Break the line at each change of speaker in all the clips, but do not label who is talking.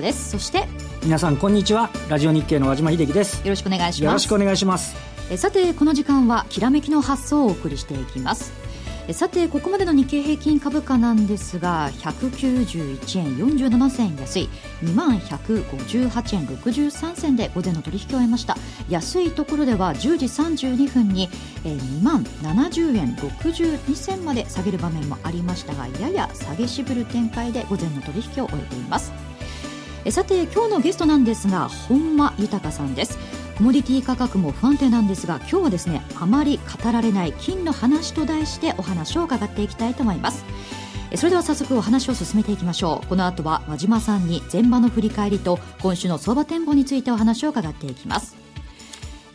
子です。そして
皆さんこんにちは。ラジオ日経の和島秀樹です。
よろしくお願いします。
よろしくお願いします。
えさてこの時間はきらめきの発想をお送りしていきます。さてここまでの日経平均株価なんですが191円47銭安い。2万158円63銭で午前の取引を終えました。安いところでは10時32分に2万70円62銭まで下げる場面もありましたがやや下げ渋る展開で午前の取引を終えていますさて今日のゲストなんですが本間豊さんです。コモディティ価格も不安定なんですが今日はですねあまり語られない金の話と題してお話を伺っていきたいと思います。それでは早速お話を進めていきましょう。この後は和島さんに前場の振り返りと今週の相場展望についてお話を伺っていきます。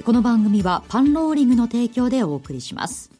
この番組はパンローリングの提供でお送りします。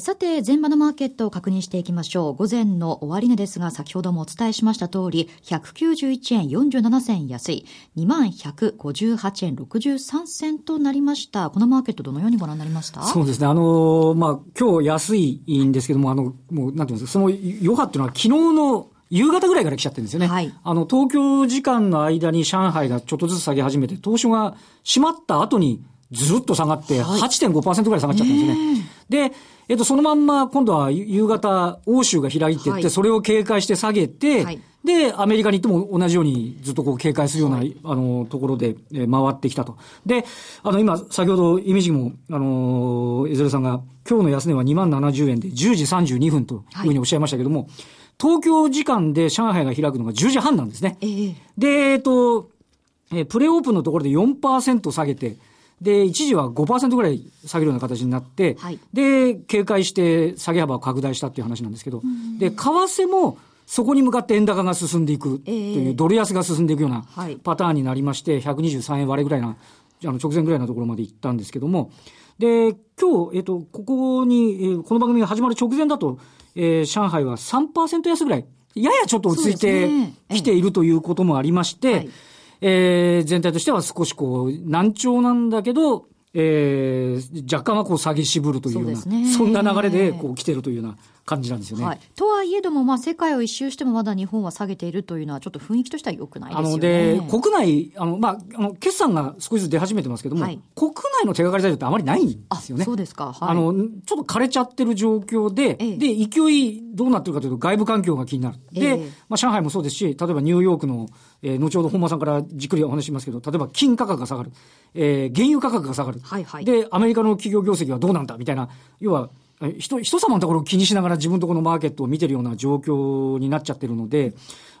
さて、前場のマーケットを確認していきましょう。午前の終値ですが、先ほどもお伝えしました通り、191円47銭安い、2158円63銭となりました。このマーケットどのようにご覧になりました？
そうですね。あのー、まあ、今日安いんですけども、あの、もう、なんていうんですか、その余波っていうのは昨日の夕方ぐらいから来ちゃってるんですよね。はい、あの、東京時間の間に上海がちょっとずつ下げ始めて、東証が閉まった後にずっと下がって、8.5%ぐらい下がっちゃったんですよね。で、えっと、そのまんま、今度は夕方、欧州が開いていって、はい、それを警戒して下げて、はい、で、アメリカに行っても同じようにずっとこう警戒するような、はい、あの、ところで、え回ってきたと。で、あの、今、先ほど、イメージも、あの、江連さんが、今日の安値は2万70円で10時32分というふうにおっしゃいましたけども、東京時間で上海が開くのが10時半なんですね。えー、で、えっと、えプレオープンのところで4%下げて、で、一時は5%ぐらい下げるような形になって、はい、で、警戒して下げ幅を拡大したっていう話なんですけど、で、為替もそこに向かって円高が進んでいくという、ドル安が進んでいくようなパターンになりまして、123円割れぐらいな、あの直前ぐらいのところまで行ったんですけども、で、今日、えっ、と、ここに、えー、この番組が始まる直前だと、えー、上海は3%安ぐらい、ややちょっと落ち着いてきているということもありまして、はいえー、全体としては少しこう、難聴なんだけど、えー、若干はこう下げ渋るというような、そ、ね,、んな流れでこう来てるというような感じなんですよね。はい、
とはいえども、まあ、世界を一周してもまだ日本は下げているというのは、ちょっと雰囲気としては良くないですよね。あので、
国内、あの、まあ、あの、決算が少しずつ出始めてますけども、はい、国内の手がかり材料ってあまりないんですよね。
そうですか。
はい、あの、ちょっと枯れちゃってる状況で、ええ、で、勢いどうなってるかというと、外部環境が気になる。で、え、まあ、上海もそうですし、例えばニューヨークの、えー、後ほど本間さんからじっくりお話しますけど、例えば金価格が下がる、えー、原油価格が下がる。はいはい、で、アメリカの企業業績はどうなんだみたいな、要は、人、人様のところを気にしながら自分のところのマーケットを見てるような状況になっちゃってるので、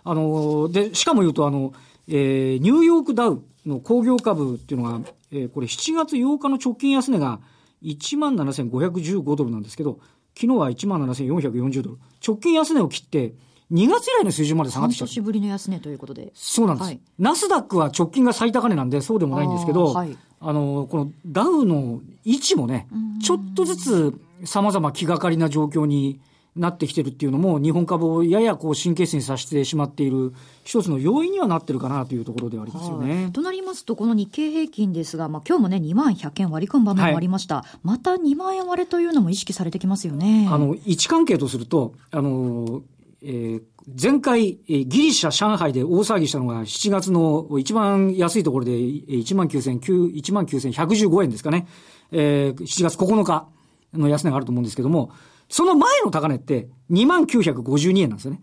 あの、で、しかも言うと、あの、えー、ニューヨークダウの工業株っていうのが、えー、これ7月8日の直近安値が17,515ドルなんですけど、昨日は17,440ドル。直近安値を切って、2月以来の水準まで下がってきた。
半年ぶりの安値ということで。
そうなんです。はい、ナスダックは直近が最高値なんで、そうでもないんですけど、あはい、あの、このダウの位置もね、ちょっとずつ様々気がかりな状況になってきてるっていうのも、日本株をややこう神経質にさせてしまっている一つの要因にはなってるかなというところではありますよね。
となりますと、この日経平均ですが、まあ今日もね、2万100円割り込む場面もありました。はい、また2万円割れというのも意識されてきますよね。
あの、位置関係とすると、あの、えー、前回、えー、ギリシャ、上海で大騒ぎしたのが7月の一番安いところで1万9000、1万9115円ですかね。えー、7月9日の安値があると思うんですけども、その前の高値って2万952円なんですよね。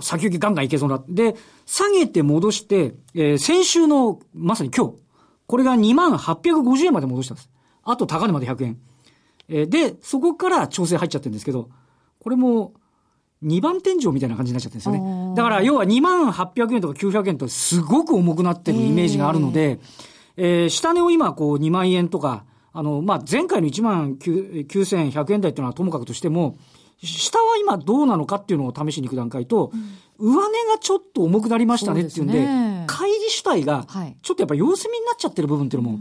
先行きガンガンいけそうな。で、下げて戻して、えー、先週の、まさに今日、これが2万850円まで戻したんです。あと高値まで100円。えー、で、そこから調整入っちゃってるんですけど、これも、2番天井みたいな感じになっちゃってるんですよね。だから要は2万800円とか900円とすごく重くなってるイメージがあるので、えー、下値を今こう2万円とか、あの、まあ、前回の1万9100円台っていうのはともかくとしても、下は今どうなのかっていうのを試しに行く段階と、うん、上値がちょっと重くなりましたねっていうんで、でね、乖離主体が、ちょっとやっぱ様子見になっちゃってる部分っていうのも、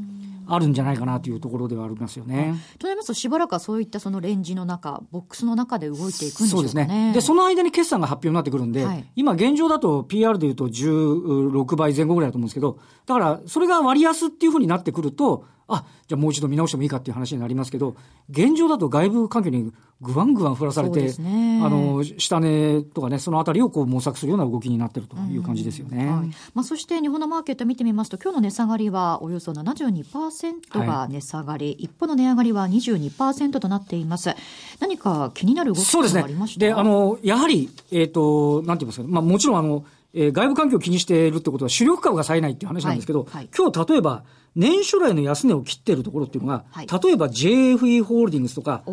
あるんじゃないかなというところではありますよね。
となりますと、しばらくはそういったそのレンジの中、ボックスの中で動いていくんでしょうかね。そうですね。
で、その間に決算が発表になってくるんで、はい、今現状だと PR でいうと16倍前後ぐらいだと思うんですけど、だから、それが割安っていうふうになってくると、あ、じゃあもう一度見直してもいいかっていう話になりますけど、現状だと外部環境にぐわんぐわん降らされて、ね、あの、下値とかね、そのあたりをこう模索するような動きになってるという感じですよね。はい、
まあ、そして日本のマーケット見てみますと、今日の値下がりはおよそ72%が値下がり、はい、一方の値上がりは22%となっています。何か気になる動きがありました？
で、ね、あの、やはり、えっ、ー、と、なんて言いますか、まあ、もちろんあの、えー、外部環境を気にしているってことは主力株が冴えないっていう話なんですけど、はい。はい、今日例えば、年初来の安値を切っているところっていうのが、はい、例えば JFE ホールディングスとか、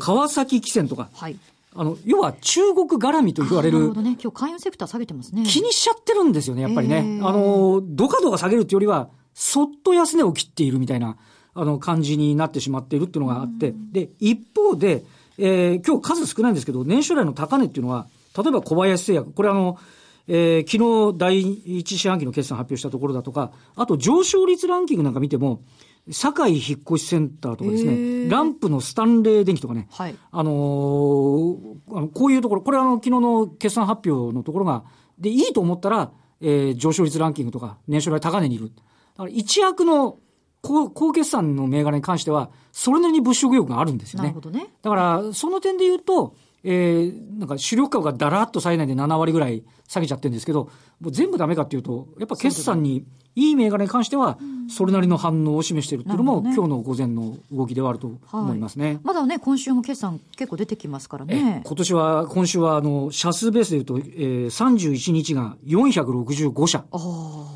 川崎汽船とか、はい、あの、要は中国絡みと言われる。なるほど
ね。今日関与セクター下げてますね。
気にしちゃってるんですよね、やっぱりね。あの、どかどか下げるっていうよりは、そっと安値を切っているみたいな、あの、感じになってしまっているっていうのがあって、で、一方で、えー、今日数少ないんですけど、年初来の高値っていうのは、例えば小林製薬、これあの、えー、昨日第一四半期の決算発表したところだとか、あと上昇率ランキングなんか見ても、堺引越センターとかですね、ランプのスタンレー電機とかね、はい、あのー、あのこういうところ、これはあの昨日の決算発表のところが、で、いいと思ったら、えー、上昇率ランキングとか、年初来高値にいる。だから一躍の高高決算の銘柄に関しては、それなりに物色欲があるんですよね。なるほどね。だから、その点で言うと、えー、なんか主力株がだらっと冴えないで7割ぐらい下げちゃってるんですけど、もう全部ダメかっていうと、やっぱ決算にいい銘柄に関しては、それなりの反応を示しているっていうのも、ね、今日の午前の動きではあると思いますね。はい、
まだね、今週も決算結構出てきますからね。
今年は、今週は、あの、社数ベースでいうと、えー、31日が465社。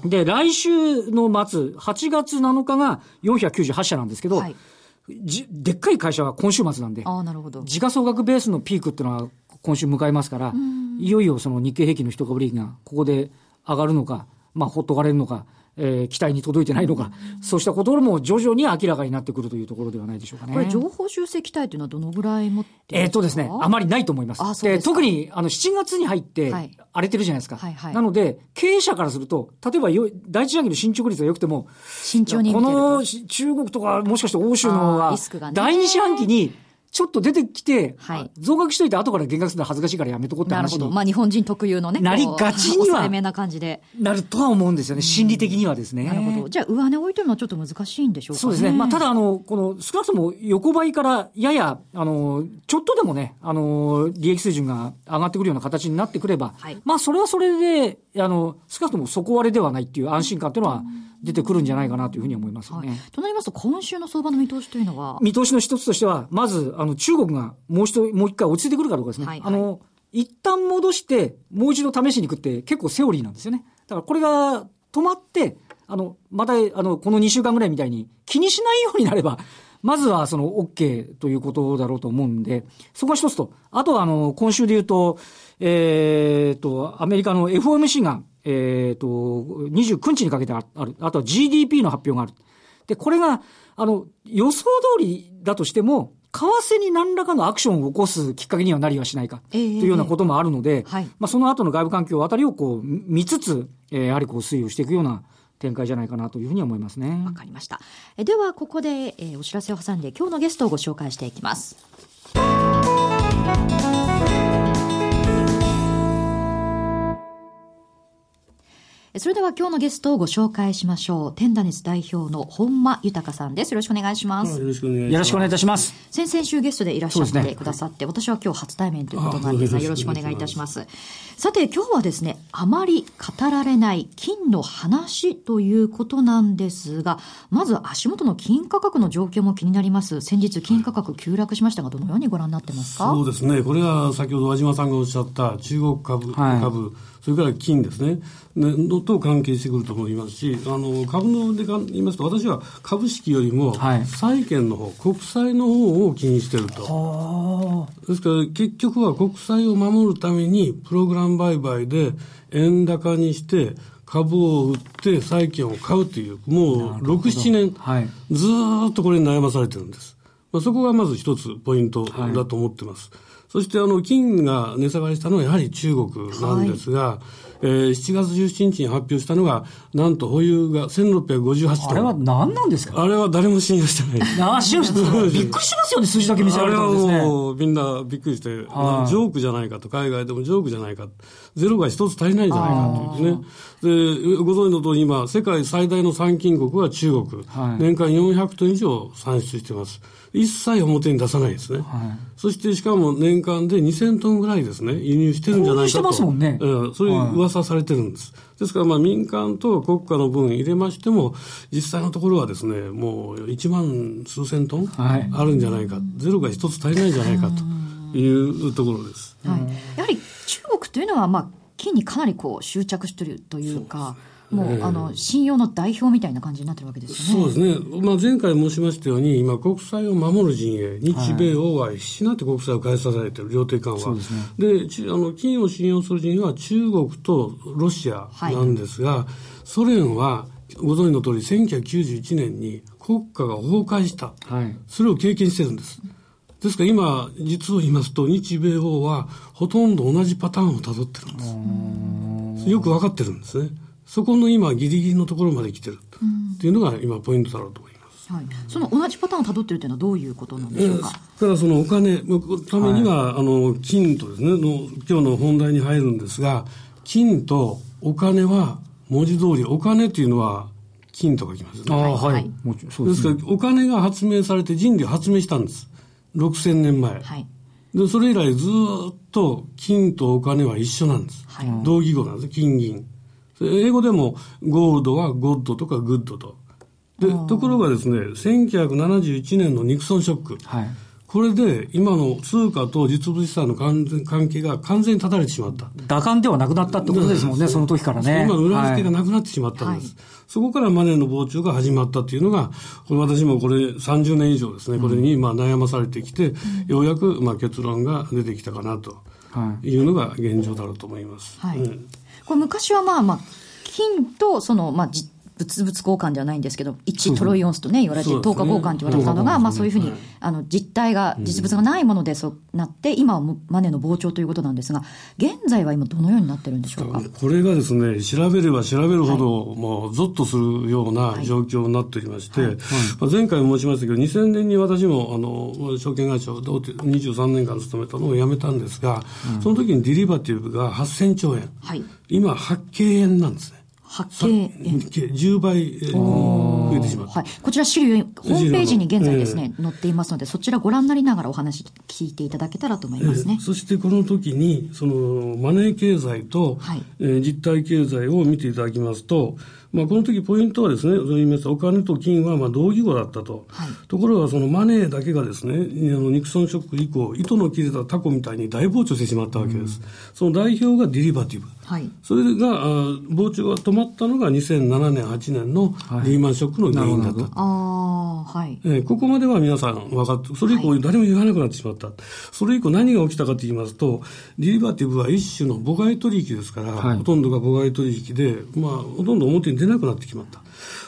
で、来週の末、8月7日が498社なんですけど、はいじでっかい会社は今週末なんで、あなるほど。時価総額ベースのピークっていうのは今週迎えますから、いよいよその日経平均の一株利益がここで上がるのか、まあ、ほっとかれるのか、えー、期待に届いてないのか、うん、そうしたことも徐々に明らかになってくるというところではないでしょうかね。
これ、情報修正期待というのはどのぐらい持って
えっとですね、あまりないと思います。あそうです特に、あの、7月に入って、荒れてるじゃないですか。はいはい、なので、経営者からすると、例えばよ、第一四半期の進捗率が良くても、
慎重に
この中国とか、もしかして欧州のは、第二四半期に、ちょっと出てきて、はい、増額しといて後から減額するのは恥ずかしいからやめとこうって話になるほど。
まあ日本人特有のね。
なりがちには。
めな感じで。
なるとは思うんですよね。心理的にはですね。
なるほど。じゃあ上値置いてるのはちょっと難しいんでしょうか、ね、
そうですね。まあただあの、この少なくとも横ばいからやや、あの、ちょっとでもね、あの、利益水準が上がってくるような形になってくれば、はい、まあそれはそれで、あの、少なくとも底割れではないっていう安心感っていうのは、出てくるんじゃないかなというふうに思いますね。はい、
となりますと、今週の相場の見通しというのは？
見通しの一つとしては、まず、あの、中国がもう一度、もう一回落ち着いてくるかどうかですね。はいはい、あの、一旦戻して、もう一度試しに行くって結構セオリーなんですよね。だからこれが止まって、あの、また、あの、この2週間ぐらいみたいに気にしないようになれば、まずはその OK ということだろうと思うんで、そこが一つと、あとはあの、今週で言うと、えっ、ー、と、アメリカの FOMC が、えっ、ー、と、29日にかけてある。あとは GDP の発表がある。で、これが、あの、予想通りだとしても、為替に何らかのアクションを起こすきっかけにはなりはしないか、というようなこともあるので、はい、まあその後の外部環境あたりをこう見つつ、えー、やはりこう推移をしていくような展開じゃないかなというふうに思いますね。
わかりました。えでは、ここで、えー、お知らせを挟んで今日のゲストをご紹介していきます。それでは今日のゲストをご紹介しましょう。テンダネス代表の本間豊さんです。よろしくお願いします。
よろしくお願いします。
よろしくお願いいたします。
先々週ゲストでいらっしゃってくださって、ね、私は今日初対面ということなんですが、よろしくお願いいたします。さて、今日はですね、あまり語られない金の話ということなんですが、まず足元の金価格の状況も気になります。先日金価格急落しましたが、どのようにご覧になってますか？
そうですね。これは先ほど和島さんがおっしゃった中国株、はい、株、それから金ですね、のと関係してくると思いますし、あの株ので言いますと、私は株式よりも債券の方、はい、国債の方を気にしてると。ですから、結局は国債を守るために、プログラム売買で円高にして、株を売って債券を買うという、もう6、7年、はい、ずっとこれに悩まされてるんです。まあ、そこがまず一つポイントだと思ってます。はい、そしてあの金が値下がりしたのはやはり中国なんですが、はいえー、7月17日に発表したのが、なんと保有が1658トン。
あれは何なんですか？
あれは誰も信用してない。
ああ、信用してない。びっくりしますよね、数字だけ見せられたんですね。あれはも
うみんなびっくりして、ジョークじゃないかと、海外でもジョークじゃないか。ゼロが一つ足りないんじゃないかというね。で、ご存知の通り今、世界最大の産金国は中国。はい、年間400トン以上産出しています。一切表に出さないですね。はい、そしてしかも年間で2000トンぐらいですね、輸入してるんじゃないかと。
してますもんね。
えー、そういう噂されてるんです。ですからまあ民間と国家の分入れましても、実際のところはですね、もう1万数千トンあるんじゃないか。はい、ゼロが一つ足りないんじゃないかというところです。
はい、やはり中国というのはまあ金にかなりこう執着しているというか。もう、あの信用の代表みたいな感じになってるわけです
よね。そうですね。まあ、前回申しましたように、今、国債を守る陣営、日米欧は必死になって国債を買い支えている、量的緩和。で、ね、あの金を信用する陣営は中国とロシアなんですが、はい、ソ連はご存知の通り、1991年に国家が崩壊した、はい、それを経験してるんです。ですから今、実を言いますと、日米欧はほとんど同じパターンをたどってるんです。よく分かってるんですね。そこの今、ギリギリのところまで来てるっていうのが今、ポイントだろうと思います。はい、
その同じパターンをたどってるというのはどういうことなんでしょうか。
だからそのお金のためには、はい、あの金とですねの今日の本題に入るんですが金とお金は文字通りお金っていうのは金と書きますね。あはい。ですですからお金が発明されて人類発明したんです。6000年前。はい。でそれ以来ずっと金とお金は一緒なんです。はい、同義語なんです。金銀。英語でもゴールドは god とか good と。で、ところがですね、1971年のニクソンショック。はい、これで今の通貨と実物資産の関係が完全に断たれてしまった。
兌換ではなくなったってことですもんね、その時からね。
金の裏付けがなくなってしまったんです。はい、そこからマネーの膨張が始まったっていうのが、これ私もこれ30年以上ですね、これにまあ悩まされてきて、うん、ようやくまあ結論が出てきたかなとい。うのが現状だろうと思います。はい、うん。
これ昔はまあまあ、金とその、まあ、物々交換ではないんですけど、1トロイオンスとね、言われて、10日交換って言われたのが、まあそういうふうに、あの、実態が、実物がないものでそうなって、今はマネーの膨張ということなんですが、現在は今どのようになってるんでしょうか？
これがですね、調べれば調べるほど、もう、ゾッとするような状況になっておりまして、まあ、前回も申しましたけど、2000年に私も、あの、証券会社を23年間勤めたのを辞めたんですが、その時にデリバティブが8000兆円。はい、今、8京円なんですね。
発見
10倍増えてしまった、はい、
こちら資料ホームページに現在ですね、えー、載っていますのでそちらご覧になりながらお話聞いていただけたらと思いますね、
えー、そしてこの時にそのマネー経済と、はい、えー、実体経済を見ていただきますとまあ、この時ポイントはですね、そう言いますお金と金はまあ同義語だったと、はい、ところがそのマネーだけがですね、あのニクソンショック以降、糸の切れたタコみたいに大膨張してしまったわけです。うん、その代表がデリバティブ。はい、それがあ膨張が止まったのが2007年、8年のリーマンショックの原因だった。はい、あはいえー、ここまでは皆さん分かって、それ以降誰も言わなくなってしまった。それ以降何が起きたかと言いますと、デリバティブは一種の母外取引ですから、ほとんどが母外取引で、まあ、ほとんど表に出なくなってきまった。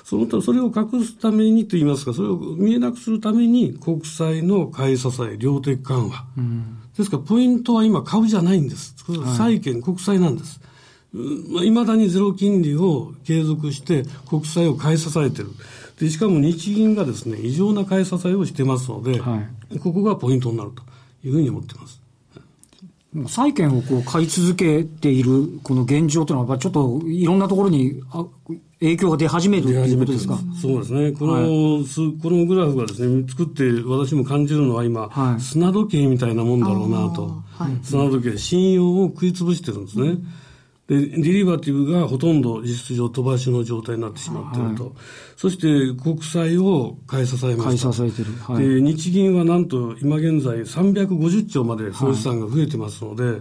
その他、それを隠すためにと言いますか、それを見えなくするために国債の買い支え、量的緩和。うん、ですから、ポイントは今株じゃないんです。債券、国債なんです。いまだにゼロ金利を継続して国債を買い支えてる。で、しかも日銀がですね、異常な買い支えをしてますので、はい、ここがポイントになるというふうに思ってます。
債券をこう買い続けているこの現状というのは、ちょっといろんなところに影響が出始めるということですか？
そうですね。この、はい、このグラフがですね、作って私も感じるのは今、はい、砂時計みたいなもんだろうなと。はい、砂時計、信用を食い潰してるんですね。うんで、デリバティブがほとんど実質上飛ばしの状態になってしまっていると。はい、そして国債を買い支えました。
買い支えてる。
はい、で、日銀はなんと今現在350兆まで総資産が増えてますので、はい、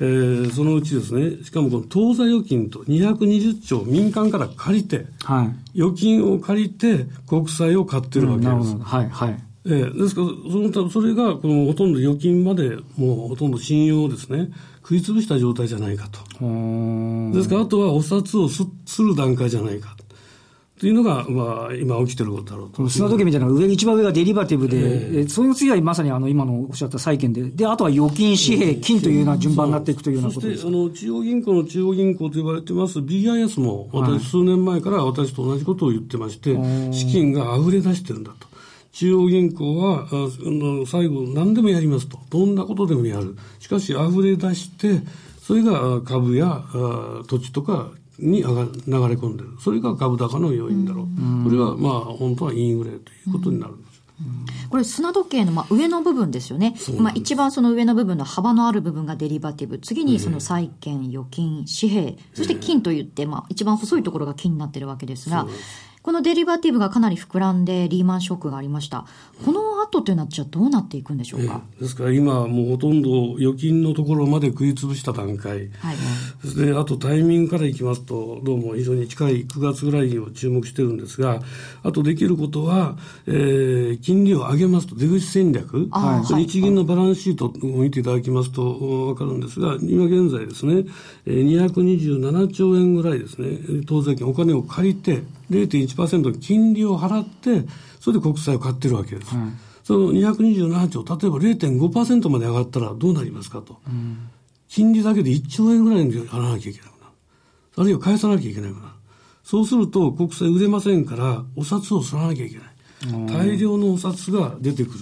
えー、そのうちですね、しかもこの当座預金と220兆民間から借りて、はい、預金を借りて国債を買ってるわけです。うん、はい、はい。えー、ですからその、それがこのほとんど預金までもうほとんど信用をですね、食い潰した状態じゃないかと。ですから、あとはお札をすする段階じゃないか。というのが、まあ、今起きてることだろうと。
砂時計みたいな上、一番上がデリバティブで、えー、その次はまさにあの、今のおっしゃった債券で、で、あとは預金、紙幣、金というような順番になっていくというようなことです。
そして、あの、中央銀行の中央銀行と言われてます BIS も、私、数年前から私と同じことを言ってまして、資金が溢れ出してるんだと。中央銀行は、あの最後、何でもやりますと。どんなことでもやる。しかし、溢れ出して、それが株や土地とかに上が流れ込んでる。それが株高の要因だろう。これはまあ本当はインフレということになるんです。
これ砂時計のまあ上の部分ですよね。まあ一番その上の部分の幅のある部分がデリバティブ。次にその債券、預金、紙幣、そして金といって、まあ一番細いところが金になってるわけですが、このデリバティブがかなり膨らんでリーマンショックがありました。この後というのはじゃあどうなっていくんでしょうか？
ですから今もうほとんど預金のところまで食い潰した段階。はい。で、あとタイミングからいきますと、どうも非常に近い9月ぐらいを注目してるんですが、あとできることは、えー、金利を上げますと出口戦略。はい。日銀のバランスシートを見ていただきますとわかるんですが、今現在ですね、227兆円ぐらいですね、当税金お金を借りて、0.1%金利を払って、それで国債を買ってるわけです。はい、その227兆、例えば0.5%まで上がったらどうなりますかと。うん、金利だけで1兆円ぐらいに払わなきゃいけなくなる。あるいは返さなきゃいけないくなる。そうすると国債売れませんから、お札を吸わなきゃいけない。大量のお札が出てくる。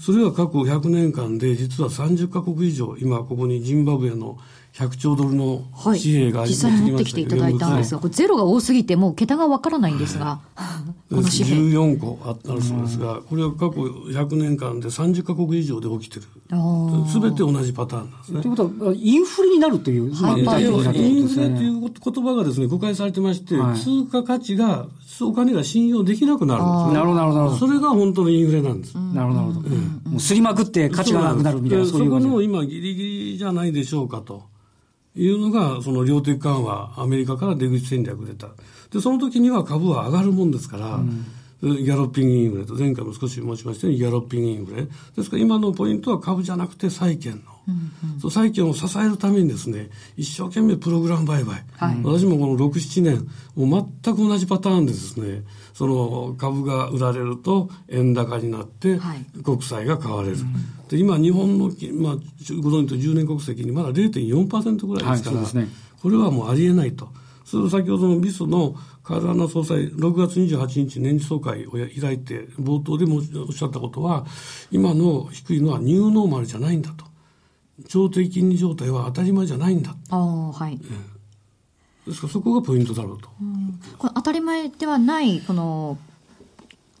それは過去100年間で実は30カ国以上、今ここにジンバブエの100兆ドルの紙幣が、
はい、実際に持ってきていただいたんですが、これゼロが多すぎて、もう桁がわからないんですが、
この紙幣。14個あるそうですが、これは過去100年間で30か国以上で起きてる。すべて同じパターンなんですね。
ということは、インフレになるという、
はい、インフレという言葉がですね、誤解されてまして、はい、通貨価値が、お金が信用できなくなるんですね。
なるほど、なるほど。
それが本当のインフレなんです。
なるほど、なるほど。もうすりまくって価値がなくなるみたいな、
そういうそこの今、ギリギリじゃないでしょうかと。いうのが、その量的緩和、アメリカから出口戦略出た。で、その時には株は上がるもんですから、うんギャロッピングインフレと、前回も少し申しましたように、ギャロッピングインフレ。ですから今のポイントは株じゃなくて債券の。うんうん、そう債券を支えるためにですね、一生懸命プログラム売買。はい、私もこの6、7年、もう全く同じパターンでですね、その株が売られると円高になって、国債が買われる。はい、で今、日本の、まあ、ご存知と10年国籍にまだ0.4%ぐらいですから、はいね、これはもうありえないと。それ先ほどのビスのカルアナ総裁、6月28日年次総会を開いて、冒頭でもおっしゃったことは、今の低いのはニューノーマルじゃないんだと。超低金利状態は当たり前じゃないんだ。
ああ、はい。
ですからそこがポイントだろうと。う
この当たり前ではない、この、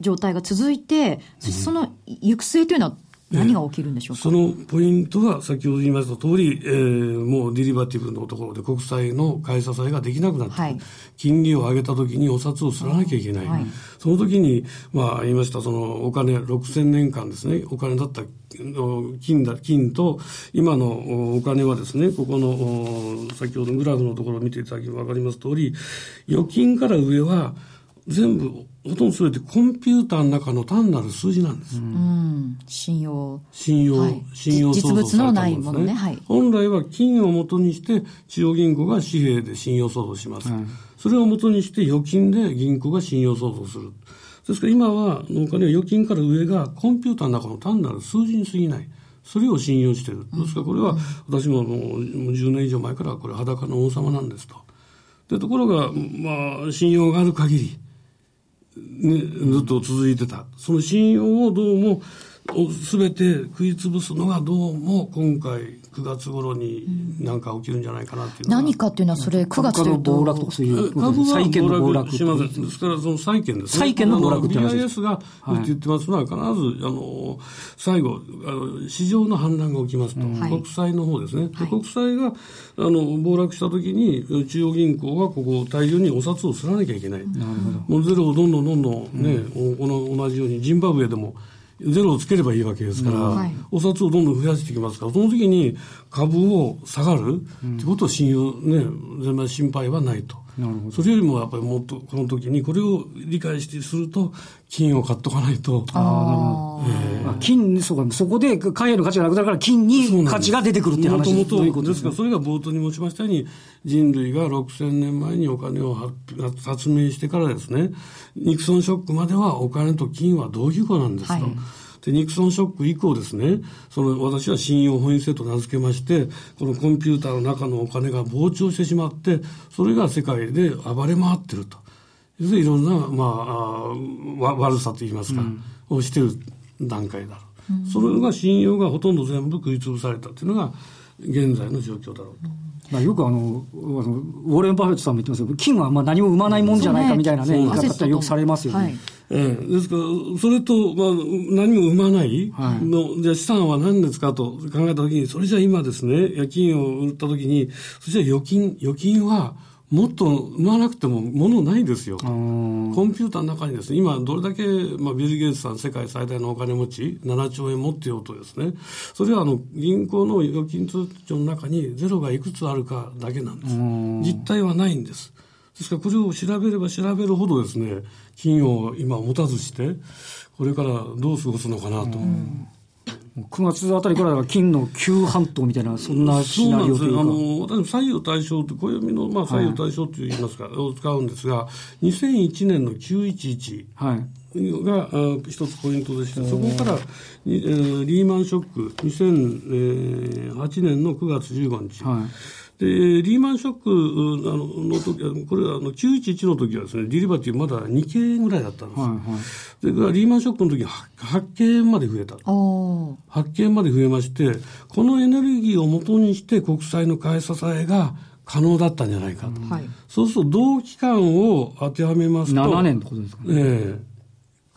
状態が続いて、その行く末というのは何が起きるんでしょうか、
そのポイントは先ほど言いました通り、えー、もうデリバティブのところで国債の買い支えができなくなって、はい、金利を上げたときにお札をすらなきゃいけない。はい、その時に、まあ言いました、そのお金、6000年間ですね、お金だった金だ、金と、今のお金はですね、ここの、先ほどグラフのところを見ていただければわかります通り、預金から上は全部ほとんどすべてコンピューターの中の単なる数字なんです。う
ん、信用。
信用、はい、信用
実物のないものね。はい。
本来は金をもとにして、中央銀行が紙幣で信用創造します。それをもとにして預金で銀行が信用創造する。ですから今は、お金は預金から上がコンピューターの中の単なる数字に過ぎない。それを信用している。ですからこれは私ももう10年以上前からこれ裸の王様なんですと。で、ところが、まあ、信用がある限り、ね、ずっと続いてた。その信用をどうも、すべて食い潰すのがどうも今回9月頃に何か起きるんじゃないかなっていう
何かっていうのはそれ9月というと
暴落とかそういう
株は暴落しません。ですからその債券です
ね。債券の暴落って
BIS が言ってますのは必ず、あの最後あの市場の反乱が起きますと、国債の方ですね、国債があの暴落した時に中央銀行はここ大量にお札をすらなきゃいけない。なるほど。もうゼロをどんどんどんどんね、この同じようにジンバブエでもゼロをつければいいわけですから、うん。はい、お札をどんどん増やしていきますから、その時に株を下がるってことを信用、ね、全然心配はないと。それよりもやっぱりもっとこの時にこれを理解してすると金を買っとかないと。あ
あ、えー、金そうかそこで貨幣の価値がなくなるから金に価値が出てくるっていう話
もともとですからそれが冒頭に申しましたように人類が6000年前にお金を発明してからですねニクソンショックまではお金と金は同義語なんですと。はい。で、ニクソンショック以降ですね、その私は信用本位制と名付けまして、このコンピューターの中のお金が膨張してしまって、それが世界で暴れ回ってると。いろんな、まあ、悪さといいますか、うん、をしてる段階だろう、うん、それが信用がほとんど全部食い潰されたというのが、現在の状況だろうと。
まあ、よくあの、ウォーレン・バフェットさんも言ってますけど、金はまあ何も生まないもんじゃないかみたいなね、言い方ってよくされますよね。はい。
ええ、ですから、それと、まあ、何も生まないの、はい、じゃ資産は何ですかと考えたときに、それじゃ今ですね、夜勤を売ったときに、それじゃ預金、預金は、もっと生まなくてもものないですよ。コンピューターの中にですね、今どれだけ、まあ、ビル・ゲイツさん世界最大のお金持ち、7兆円持ってようとですね、それはあの銀行の預金通帳の中にゼロがいくつあるかだけなんです。実態はないんです。ですからこれを調べれば調べるほどですね、金を今持たずして、これからどう過ごすのかなと。
9月あたりから金の急半島みたいな、そんなシナリオというか。あの、
私、左右対称って、暦の、まあ、左右対称と言いますか、はい、を使うんですが、2001年の911。はい。が一つポイントでして、そこから、えー、リーマンショック、2008年の9月15日、はいで、リーマンショックあのの時これはあの911の時はですね、ディリバティまだ2件ぐらいだったんです。はいはい、でリーマンショックの時は 8, 8件まで増えた。8件まで増えまして、このエネルギーをもとにして国債の買い支えが可能だったんじゃないかと。はい、そうすると同期間を当てはめますと。
7年ってことですかね。え
え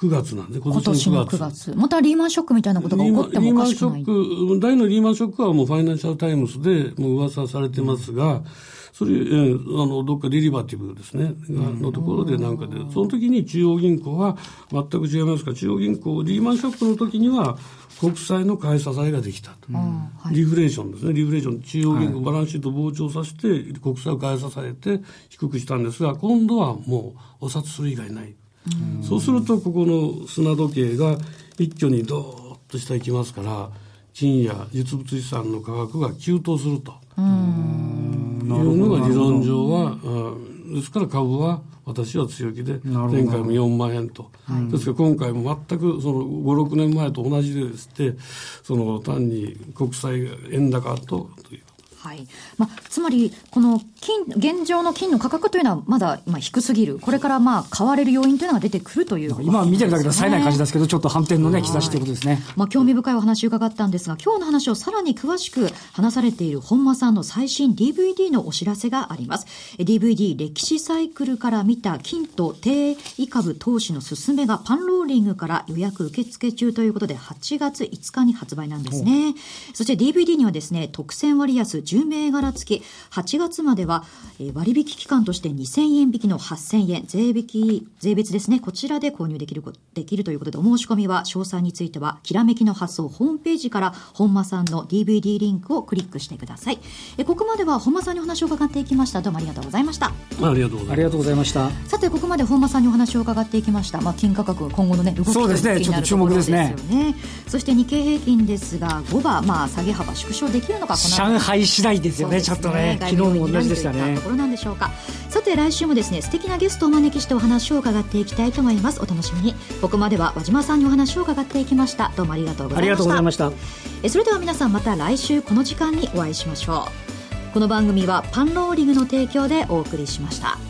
9月なんで、
今年の9月。またリーマンショックみたいなことが起こってもおかしくない。リーマンショッ
ク、第二のリーマンショックはもうファイナンシャルタイムズでもう噂されてますが、それ、えー、あの、どっかデリバティブですね、のところでなんかで、その時に中央銀行は全く違いますが、中央銀行、リーマンショックの時には、国債の買い支えができたと、はい、リフレーションですね、リフレーション、中央銀行、バランスシート膨張させて、国債を買い支えて低くしたんですが、今度はもうお札刷る以外ない。そうするとここの砂時計が一挙にどーっと下行きますから金や実物資産の価格が急騰すると。いうのが理論上はですから株は私は強気で前回も4万円と、ですから今回も全くその56年前と同じでですねその単に国債円高とという
はい。まあ、つまり、この金現状の金の価格というのはまだまあ低すぎる、これからまあ買われる要因というのが出てくるという、
ね、今見てるだけでは冴えない感じですけど、ちょっと反転の、ね、兆しということですね、
まあ、興味深いお話を伺ったんですが、今日の話をさらに詳しく話されている本間さんの最新 DVD のお知らせがあります。DVD 歴史サイクルから見た金と低位株投資の進めがパンローリングから予約受付中ということで、8月5日に発売なんですね。そして DVD にはですね、特選割安10銘柄付き、8月までは割引期間として2000円引きの8000円、税引き、税別ですね、こちらで購入できる、できるということで、お申し込みは、詳細については、きらめきの発送ホームページから、本間さんの DVD リンクをクリックしてください。えここまでは本間さんにお話を伺っていきました。どうもありがとうございました。
ありがとう
ございました。
さて、ここまで本間さんにお話を伺っていきました。まあ、金価格、今後のね、動き
そうですね、ちょっと注目ですね。
そして日経平均ですが、5番、まあ、下げ幅縮小できるのか、
上海次第ですよね、ちょっとね。昨日も同じでしたね。
ところなんでしょうか。さて来週もですね素敵なゲストをお招きしてお話を伺っていきたいと思います。お楽しみに。ここまでは和島さんにお話を伺っていきました。どうもありがとうございました。ありがとうございました。えそれでは皆さんまた来週この時間にお会いしましょう。この番組はパンローリングの提供でお送りしました